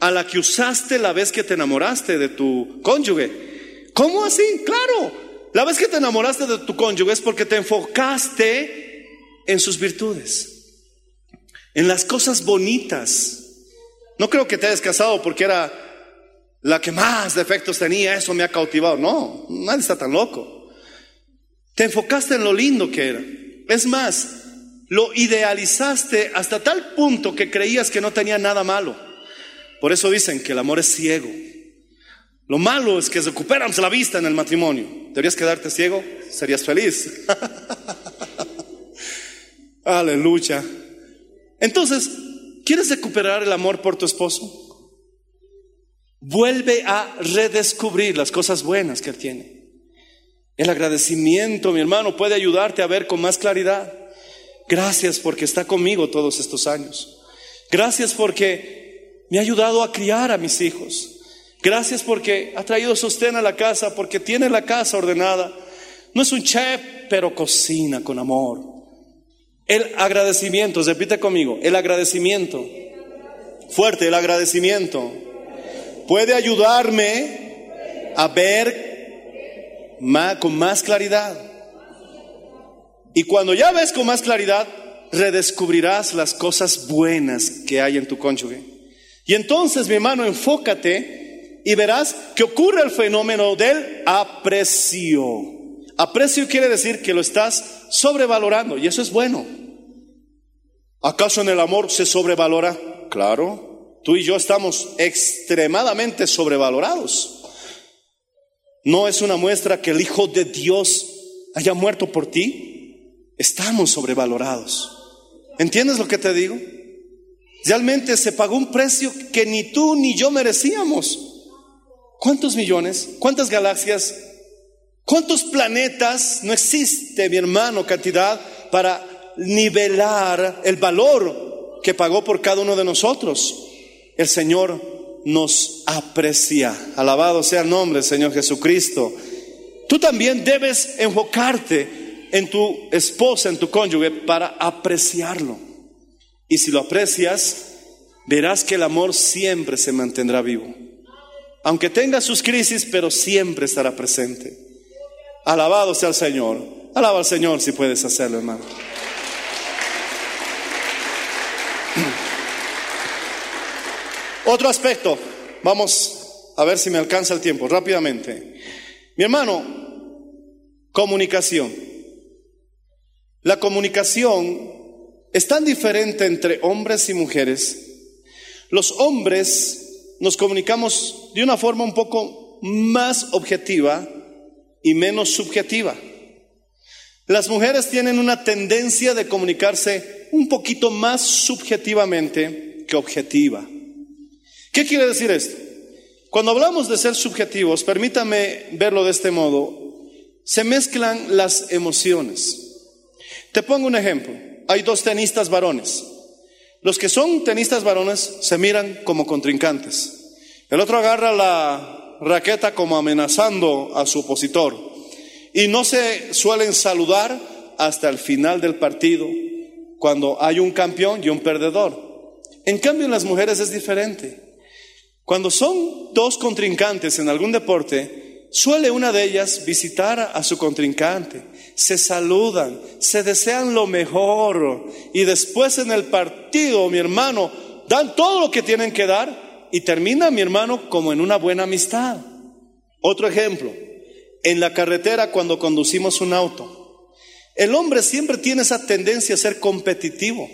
a la que usaste la vez que te enamoraste de tu cónyuge. ¿Cómo así? Claro, la vez que te enamoraste de tu cónyuge es porque te enfocaste en sus virtudes, en las cosas bonitas. No creo que te hayas casado porque era la que más defectos tenía, eso me ha cautivado. No, nadie está tan loco. Te enfocaste en lo lindo que era. Es más, lo idealizaste hasta tal punto que creías que no tenía nada malo. Por eso dicen que el amor es ciego. Lo malo es que recuperamos la vista en el matrimonio. ¿Deberías quedarte ciego? Serías feliz. Aleluya. Entonces, ¿quieres recuperar el amor por tu esposo? Vuelve a redescubrir las cosas buenas que él tiene. El agradecimiento, mi hermano, puede ayudarte a ver con más claridad. Gracias porque está conmigo todos estos años. Gracias porque me ha ayudado a criar a mis hijos. Gracias porque ha traído sostén a la casa, porque tiene la casa ordenada. No es un chef, pero cocina con amor. El agradecimiento, repite conmigo, el agradecimiento. Fuerte, el agradecimiento. Puede ayudarme a ver con más claridad. Y cuando ya ves con más claridad, redescubrirás las cosas buenas que hay en tu cónyuge. Y entonces, mi hermano, enfócate y verás que ocurre el fenómeno del aprecio. Aprecio quiere decir que lo estás sobrevalorando y eso es bueno. ¿Acaso en el amor se sobrevalora? Claro, tú y yo estamos extremadamente sobrevalorados. No es una muestra que el Hijo de Dios haya muerto por ti. Estamos sobrevalorados. ¿Entiendes lo que te digo? Realmente se pagó un precio que ni tú ni yo merecíamos. ¿Cuántos millones? ¿Cuántas galaxias? ¿Cuántos planetas? No existe, mi hermano, cantidad para nivelar el valor que pagó por cada uno de nosotros. El Señor nos aprecia. Alabado sea el nombre, Señor Jesucristo. Tú también debes enfocarte en tu esposa, en tu cónyuge, para apreciarlo. Y si lo aprecias, verás que el amor siempre se mantendrá vivo. Aunque tenga sus crisis, pero siempre estará presente. Alabado sea el Señor. Alaba al Señor si puedes hacerlo, hermano. Otro aspecto, vamos a ver si me alcanza el tiempo rápidamente. Mi hermano, comunicación. La comunicación es tan diferente entre hombres y mujeres. Los hombres nos comunicamos de una forma un poco más objetiva y menos subjetiva. Las mujeres tienen una tendencia de comunicarse un poquito más subjetivamente que objetiva. ¿Qué quiere decir esto? Cuando hablamos de ser subjetivos, permítame verlo de este modo, se mezclan las emociones. Te pongo un ejemplo. Hay dos tenistas varones. Los que son tenistas varones se miran como contrincantes. El otro agarra la raqueta como amenazando a su opositor. Y no se suelen saludar hasta el final del partido, cuando hay un campeón y un perdedor. En cambio, en las mujeres es diferente. Cuando son dos contrincantes en algún deporte, suele una de ellas visitar a su contrincante, se saludan, se desean lo mejor y después en el partido, mi hermano, dan todo lo que tienen que dar y termina mi hermano como en una buena amistad. Otro ejemplo, en la carretera cuando conducimos un auto. El hombre siempre tiene esa tendencia a ser competitivo.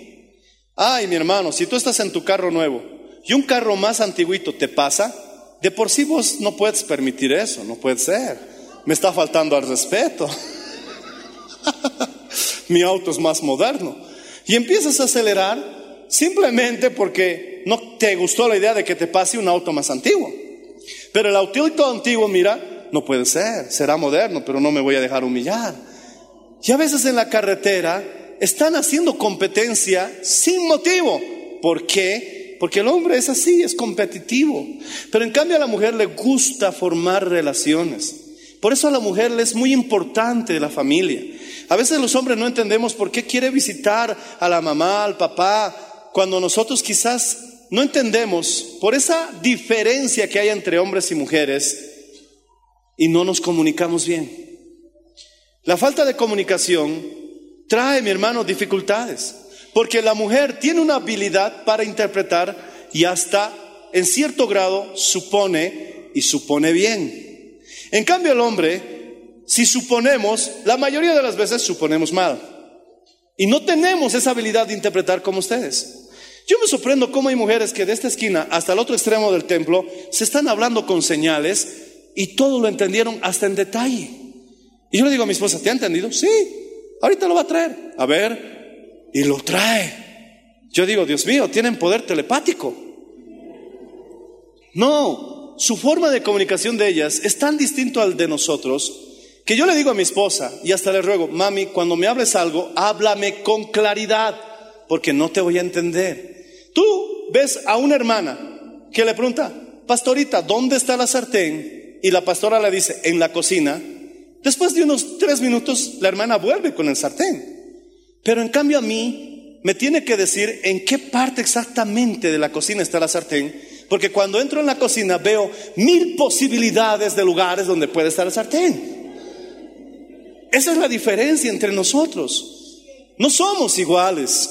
Ay, mi hermano, si tú estás en tu carro nuevo y un carro más antiguito te pasa, de por sí vos no puedes permitir eso, no puede ser. Me está faltando al respeto. mi auto es más moderno. Y empiezas a acelerar simplemente porque no te gustó la idea de que te pase un auto más antiguo. Pero el auto antiguo, mira, no puede ser, será moderno, pero no me voy a dejar humillar. Y a veces en la carretera están haciendo competencia sin motivo. ¿Por qué? Porque el hombre es así, es competitivo. Pero en cambio a la mujer le gusta formar relaciones. Por eso a la mujer le es muy importante la familia. A veces los hombres no entendemos por qué quiere visitar a la mamá, al papá, cuando nosotros quizás no entendemos por esa diferencia que hay entre hombres y mujeres y no nos comunicamos bien. La falta de comunicación trae, mi hermano, dificultades, porque la mujer tiene una habilidad para interpretar y hasta en cierto grado supone y supone bien. En cambio el hombre, si suponemos, la mayoría de las veces suponemos mal. Y no tenemos esa habilidad de interpretar como ustedes. Yo me sorprendo cómo hay mujeres que de esta esquina hasta el otro extremo del templo se están hablando con señales y todo lo entendieron hasta en detalle. Y yo le digo a mi esposa, ¿te ha entendido? Sí, ahorita lo va a traer. A ver, y lo trae. Yo digo, Dios mío, tienen poder telepático. No, su forma de comunicación de ellas es tan distinto al de nosotros que yo le digo a mi esposa y hasta le ruego, mami, cuando me hables algo, háblame con claridad, porque no te voy a entender. Tú ves a una hermana que le pregunta, pastorita, ¿dónde está la sartén? Y la pastora le dice, en la cocina. Después de unos tres minutos, la hermana vuelve con el sartén. Pero en cambio a mí me tiene que decir en qué parte exactamente de la cocina está la sartén, porque cuando entro en la cocina veo mil posibilidades de lugares donde puede estar el sartén. Esa es la diferencia entre nosotros. No somos iguales.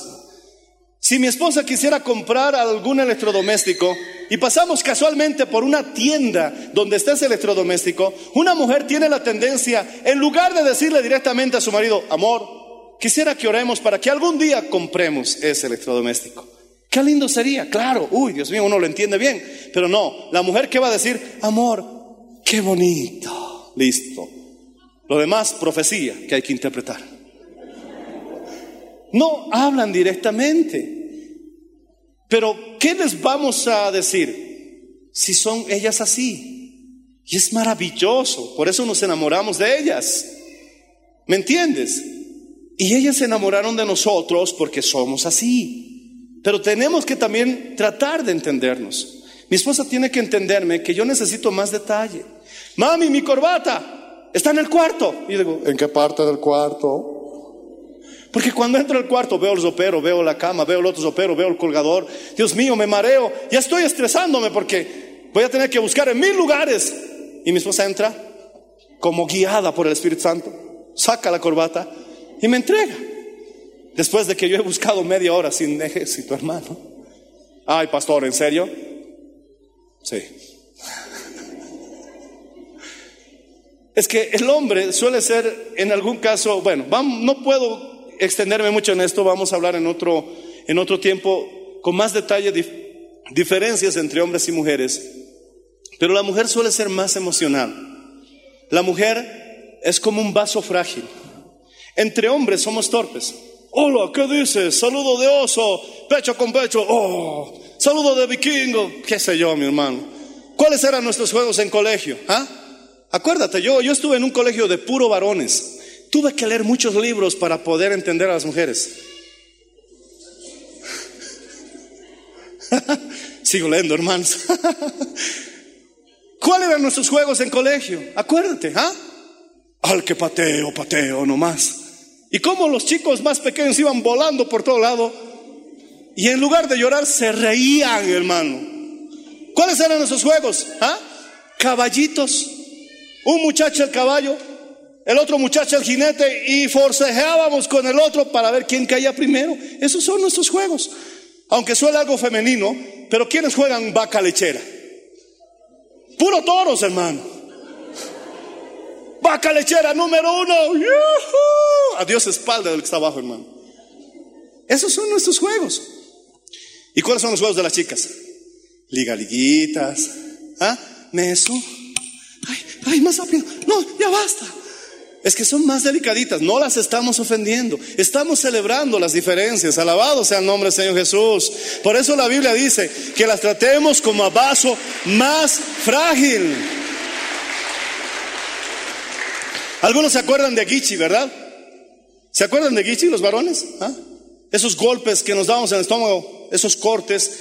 Si mi esposa quisiera comprar algún electrodoméstico y pasamos casualmente por una tienda donde está ese electrodoméstico, una mujer tiene la tendencia, en lugar de decirle directamente a su marido, amor, quisiera que oremos para que algún día compremos ese electrodoméstico. Qué lindo sería, claro, uy, Dios mío, uno lo entiende bien, pero no, la mujer que va a decir, amor, qué bonito, listo. Lo demás, profecía que hay que interpretar. No hablan directamente. Pero, ¿qué les vamos a decir si son ellas así? Y es maravilloso, por eso nos enamoramos de ellas. ¿Me entiendes? Y ellas se enamoraron de nosotros porque somos así. Pero tenemos que también tratar de entendernos. Mi esposa tiene que entenderme que yo necesito más detalle. Mami, mi corbata está en el cuarto. Y digo, ¿en qué parte del cuarto? Porque cuando entro al cuarto veo el ropero, veo la cama, veo el otro ropero, veo el colgador. Dios mío, me mareo. Ya estoy estresándome porque voy a tener que buscar en mil lugares. Y mi esposa entra como guiada por el Espíritu Santo, saca la corbata y me entrega. Después de que yo he buscado media hora sin ejército, hermano. Ay, pastor, ¿en serio? Sí. Es que el hombre suele ser, en algún caso, bueno, no puedo extenderme mucho en esto, vamos a hablar en otro, en otro tiempo con más detalle diferencias entre hombres y mujeres. Pero la mujer suele ser más emocional. La mujer es como un vaso frágil. Entre hombres somos torpes. Hola, ¿qué dices? Saludo de oso, pecho con pecho, oh, saludo de vikingo, qué sé yo, mi hermano. ¿Cuáles eran nuestros juegos en colegio? Ah? Acuérdate, yo, yo estuve en un colegio de puro varones. Tuve que leer muchos libros para poder entender a las mujeres. Sigo leyendo, hermanos. ¿Cuáles eran nuestros juegos en colegio? Acuérdate, ¿ah? Al que pateo, pateo nomás. Y cómo los chicos más pequeños iban volando por todo lado. Y en lugar de llorar, se reían, hermano. ¿Cuáles eran esos juegos? ¿Ah? Caballitos. Un muchacho el caballo, el otro muchacho el jinete y forcejeábamos con el otro para ver quién caía primero. Esos son nuestros juegos. Aunque suele algo femenino, pero ¿quiénes juegan vaca lechera? Puro toros, hermano. Vaca lechera número uno. ¡Yujú! Adiós espalda del que está abajo, hermano. Esos son nuestros juegos. ¿Y cuáles son los juegos de las chicas? Liga liguitas. ¿Ah? Meso. Ay, ay, más rápido. No, ya basta. Es que son más delicaditas, no las estamos ofendiendo, estamos celebrando las diferencias, alabado sea el nombre del Señor Jesús. Por eso la Biblia dice que las tratemos como a vaso más frágil. Algunos se acuerdan de Gichi, ¿verdad? ¿Se acuerdan de Gichi, los varones? ¿Ah? Esos golpes que nos damos en el estómago, esos cortes,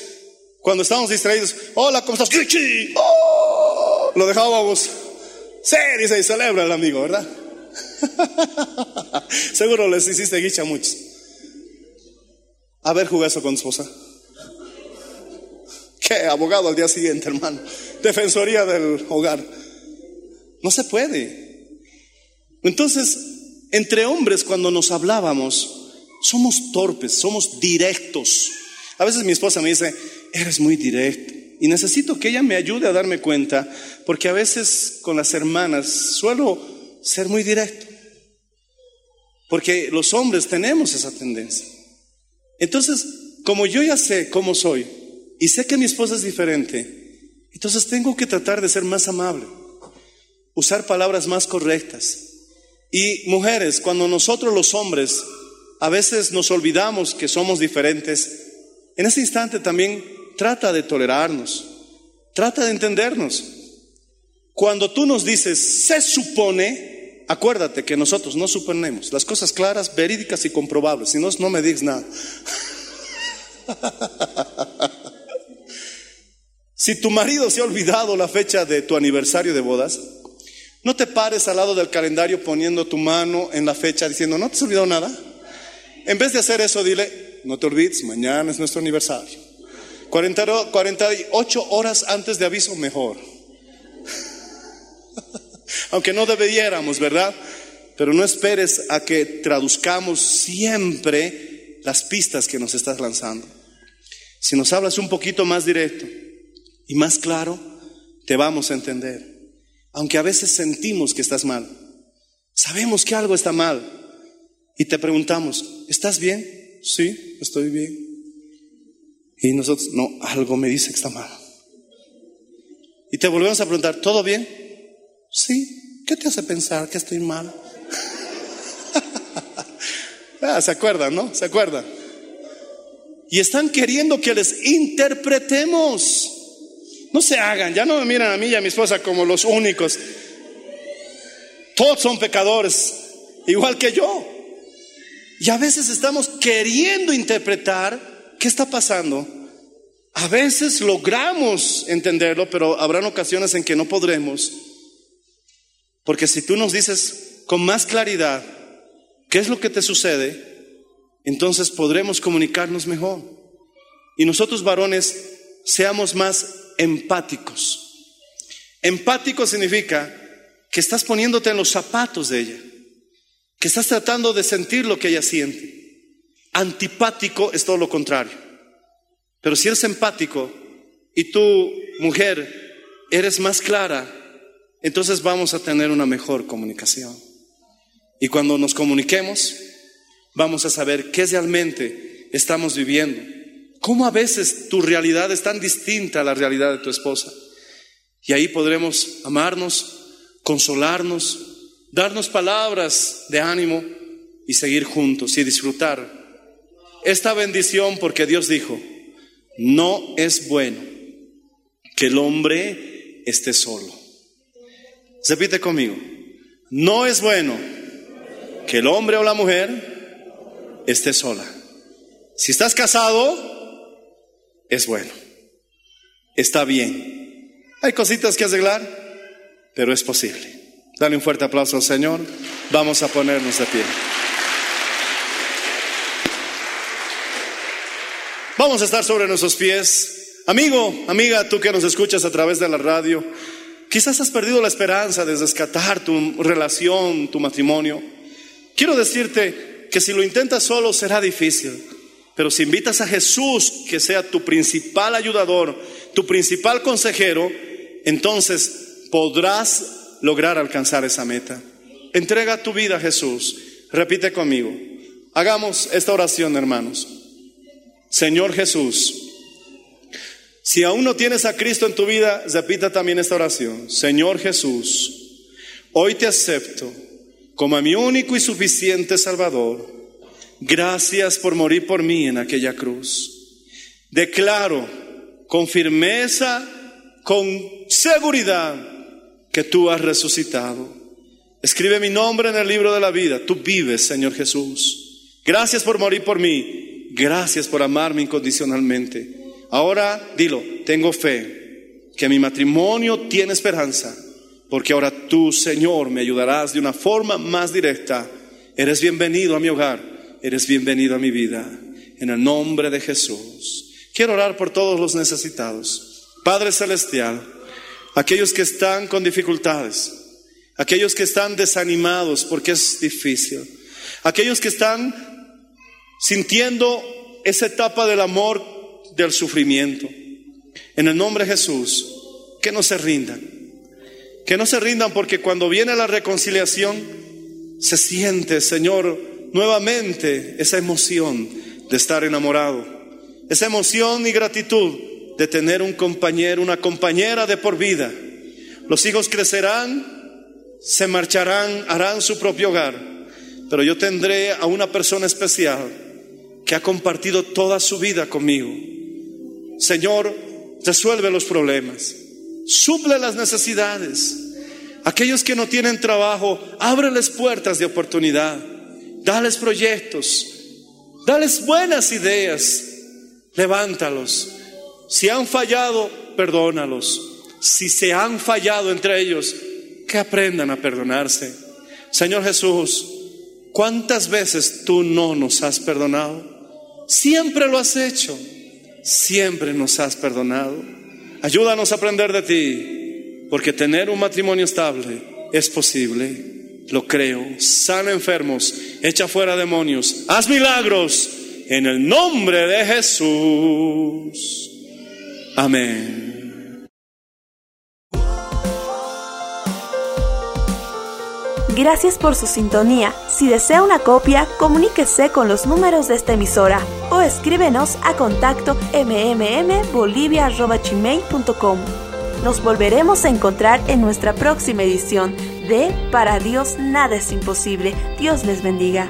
cuando estábamos distraídos. Hola, ¿cómo estás? Gichi. Oh, lo dejábamos. Dice y celebra el amigo, ¿verdad? Seguro les hiciste guicha a muchos. A ver, jugué eso con su esposa. ¿Qué? Abogado al día siguiente, hermano. Defensoría del hogar. No se puede. Entonces, entre hombres, cuando nos hablábamos, somos torpes, somos directos. A veces mi esposa me dice, eres muy directo. Y necesito que ella me ayude a darme cuenta, porque a veces con las hermanas suelo ser muy directo. Porque los hombres tenemos esa tendencia. Entonces, como yo ya sé cómo soy y sé que mi esposa es diferente, entonces tengo que tratar de ser más amable, usar palabras más correctas. Y mujeres, cuando nosotros los hombres a veces nos olvidamos que somos diferentes, en ese instante también trata de tolerarnos, trata de entendernos. Cuando tú nos dices, se supone, acuérdate que nosotros no suponemos las cosas claras, verídicas y comprobables, si no, no me digas nada. si tu marido se ha olvidado la fecha de tu aniversario de bodas, no te pares al lado del calendario poniendo tu mano en la fecha diciendo, ¿no te has olvidado nada? En vez de hacer eso, dile, no te olvides, mañana es nuestro aniversario. 40 48 horas antes de aviso, mejor. Aunque no debiéramos, ¿verdad? Pero no esperes a que traduzcamos siempre las pistas que nos estás lanzando. Si nos hablas un poquito más directo y más claro, te vamos a entender. Aunque a veces sentimos que estás mal. Sabemos que algo está mal. Y te preguntamos, ¿estás bien? Sí, estoy bien. Y nosotros, no, algo me dice que está mal. Y te volvemos a preguntar, ¿todo bien? Sí. ¿Qué te hace pensar que estoy mal? ah, ¿Se acuerdan, no? ¿Se acuerdan? Y están queriendo que les interpretemos. No se hagan, ya no me miran a mí y a mi esposa como los únicos. Todos son pecadores, igual que yo. Y a veces estamos queriendo interpretar qué está pasando. A veces logramos entenderlo, pero habrán ocasiones en que no podremos. Porque si tú nos dices con más claridad qué es lo que te sucede, entonces podremos comunicarnos mejor. Y nosotros varones seamos más empáticos. Empático significa que estás poniéndote en los zapatos de ella, que estás tratando de sentir lo que ella siente. Antipático es todo lo contrario. Pero si eres empático y tu mujer eres más clara, entonces vamos a tener una mejor comunicación. Y cuando nos comuniquemos, vamos a saber qué realmente estamos viviendo. Cómo a veces tu realidad es tan distinta a la realidad de tu esposa. Y ahí podremos amarnos, consolarnos, darnos palabras de ánimo y seguir juntos y disfrutar esta bendición porque Dios dijo, no es bueno que el hombre esté solo. Repite conmigo, no es bueno que el hombre o la mujer esté sola. Si estás casado, es bueno. Está bien. Hay cositas que arreglar, pero es posible. Dale un fuerte aplauso al Señor. Vamos a ponernos de pie. Vamos a estar sobre nuestros pies. Amigo, amiga, tú que nos escuchas a través de la radio, quizás has perdido la esperanza de rescatar tu relación, tu matrimonio. Quiero decirte que si lo intentas solo será difícil, pero si invitas a Jesús que sea tu principal ayudador, tu principal consejero, entonces podrás lograr alcanzar esa meta. Entrega tu vida a Jesús. Repite conmigo. Hagamos esta oración, hermanos. Señor Jesús, si aún no tienes a Cristo en tu vida, repita también esta oración. Señor Jesús, hoy te acepto como a mi único y suficiente Salvador. Gracias por morir por mí en aquella cruz. Declaro con firmeza, con seguridad, que tú has resucitado. Escribe mi nombre en el libro de la vida. Tú vives, Señor Jesús. Gracias por morir por mí. Gracias por amarme incondicionalmente. Ahora dilo, tengo fe que mi matrimonio tiene esperanza, porque ahora tú, Señor, me ayudarás de una forma más directa. Eres bienvenido a mi hogar, eres bienvenido a mi vida. En el nombre de Jesús. Quiero orar por todos los necesitados. Padre Celestial, aquellos que están con dificultades, aquellos que están desanimados porque es difícil, aquellos que están sintiendo esa etapa del amor, del sufrimiento. En el nombre de Jesús, que no se rindan. Que no se rindan porque cuando viene la reconciliación, se siente, Señor, nuevamente esa emoción de estar enamorado. Esa emoción y gratitud de tener un compañero, una compañera de por vida. Los hijos crecerán, se marcharán, harán su propio hogar. Pero yo tendré a una persona especial que ha compartido toda su vida conmigo. Señor, resuelve los problemas, suple las necesidades. Aquellos que no tienen trabajo, ábreles puertas de oportunidad, dales proyectos, dales buenas ideas, levántalos. Si han fallado, perdónalos. Si se han fallado entre ellos, que aprendan a perdonarse. Señor Jesús, ¿cuántas veces tú no nos has perdonado? Siempre lo has hecho. Siempre nos has perdonado. Ayúdanos a aprender de ti, porque tener un matrimonio estable es posible. Lo creo. Sana enfermos, echa fuera demonios, haz milagros en el nombre de Jesús. Amén. Gracias por su sintonía. Si desea una copia, comuníquese con los números de esta emisora o escríbenos a contacto mmmbolivia.com. Nos volveremos a encontrar en nuestra próxima edición de Para Dios nada es imposible. Dios les bendiga.